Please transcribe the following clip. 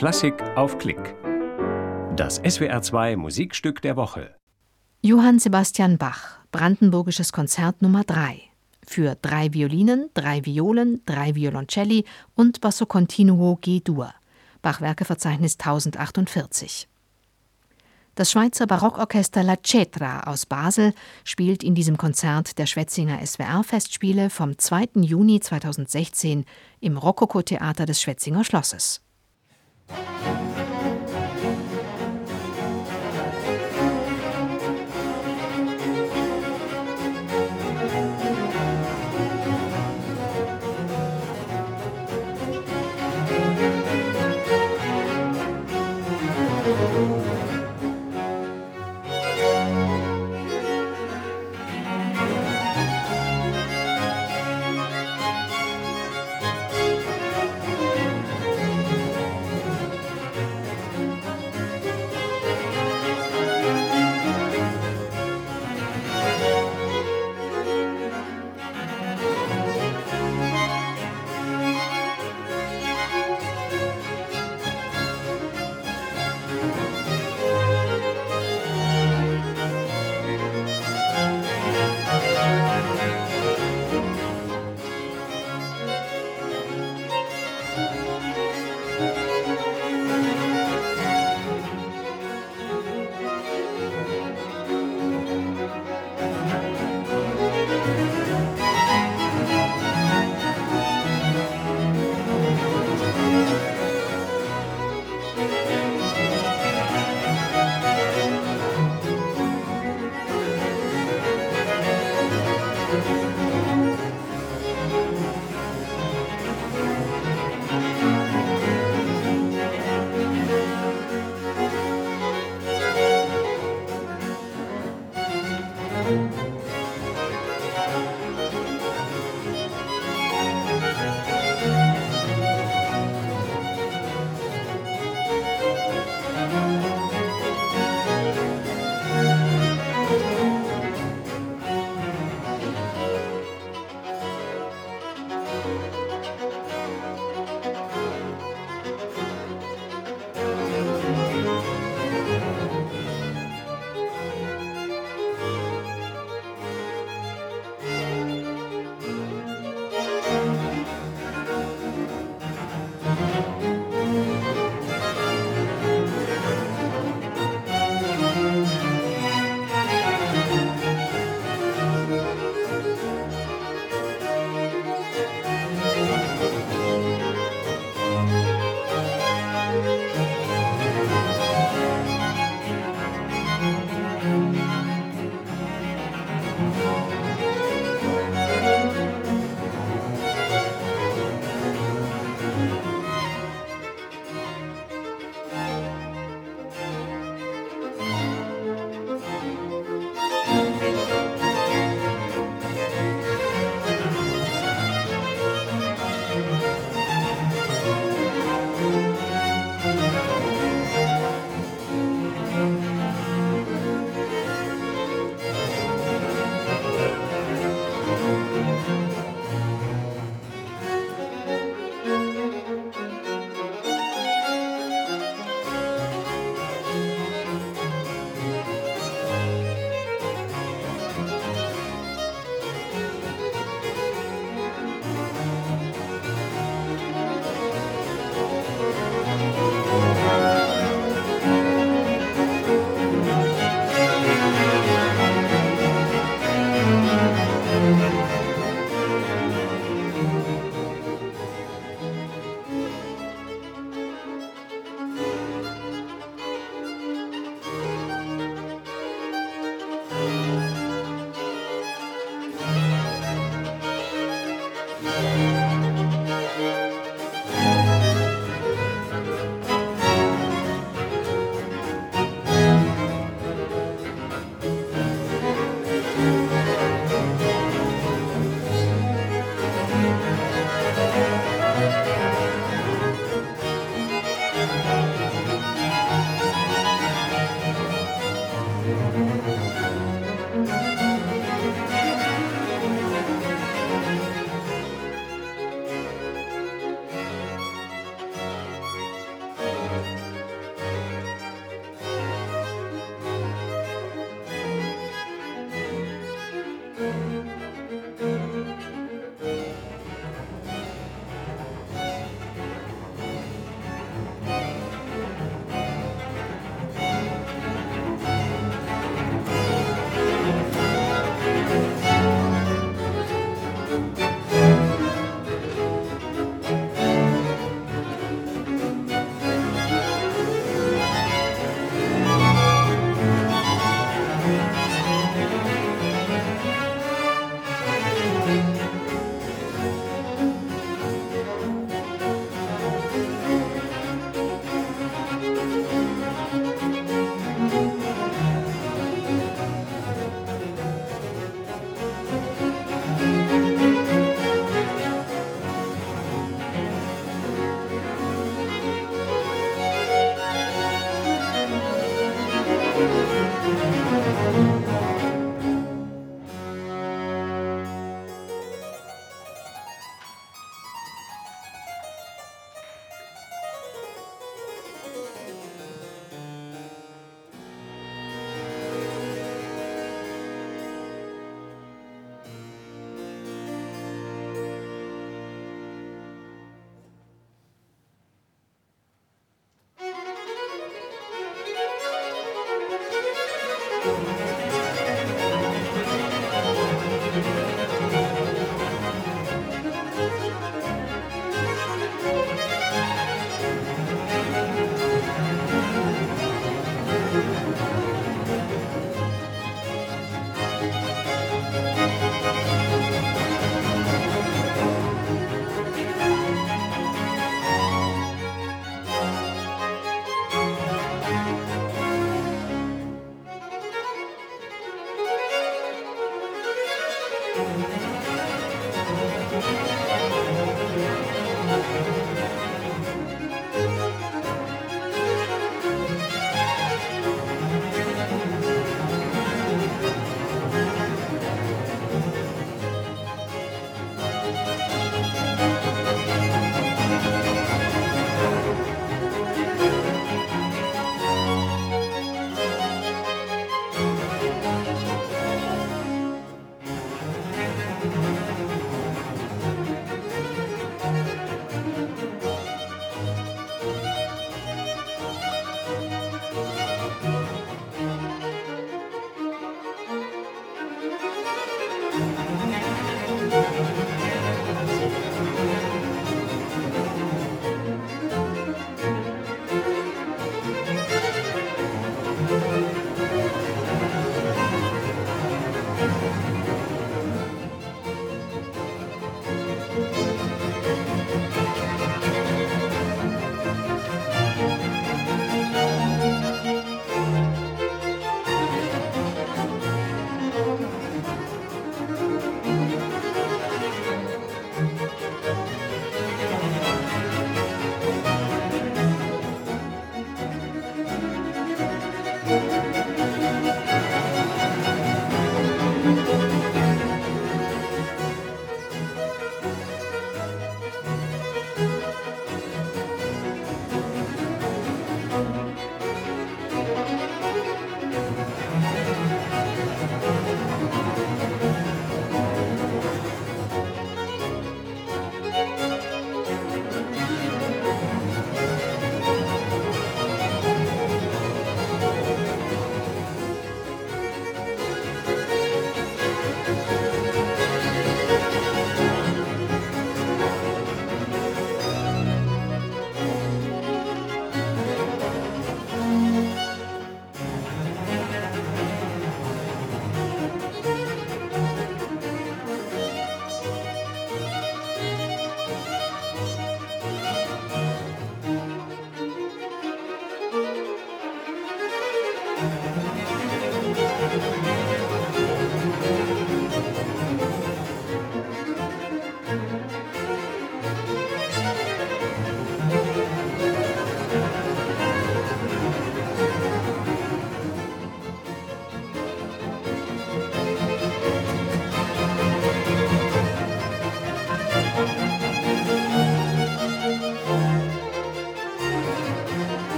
Klassik auf Klick. Das SWR2 Musikstück der Woche. Johann Sebastian Bach, Brandenburgisches Konzert Nummer 3. Für drei Violinen, drei Violen, drei Violoncelli und Basso Continuo G-Dur. Bachwerkeverzeichnis 1048. Das Schweizer Barockorchester La Cetra aus Basel spielt in diesem Konzert der Schwetzinger SWR-Festspiele vom 2. Juni 2016 im Rokoko-Theater des Schwetzinger Schlosses. Thank you.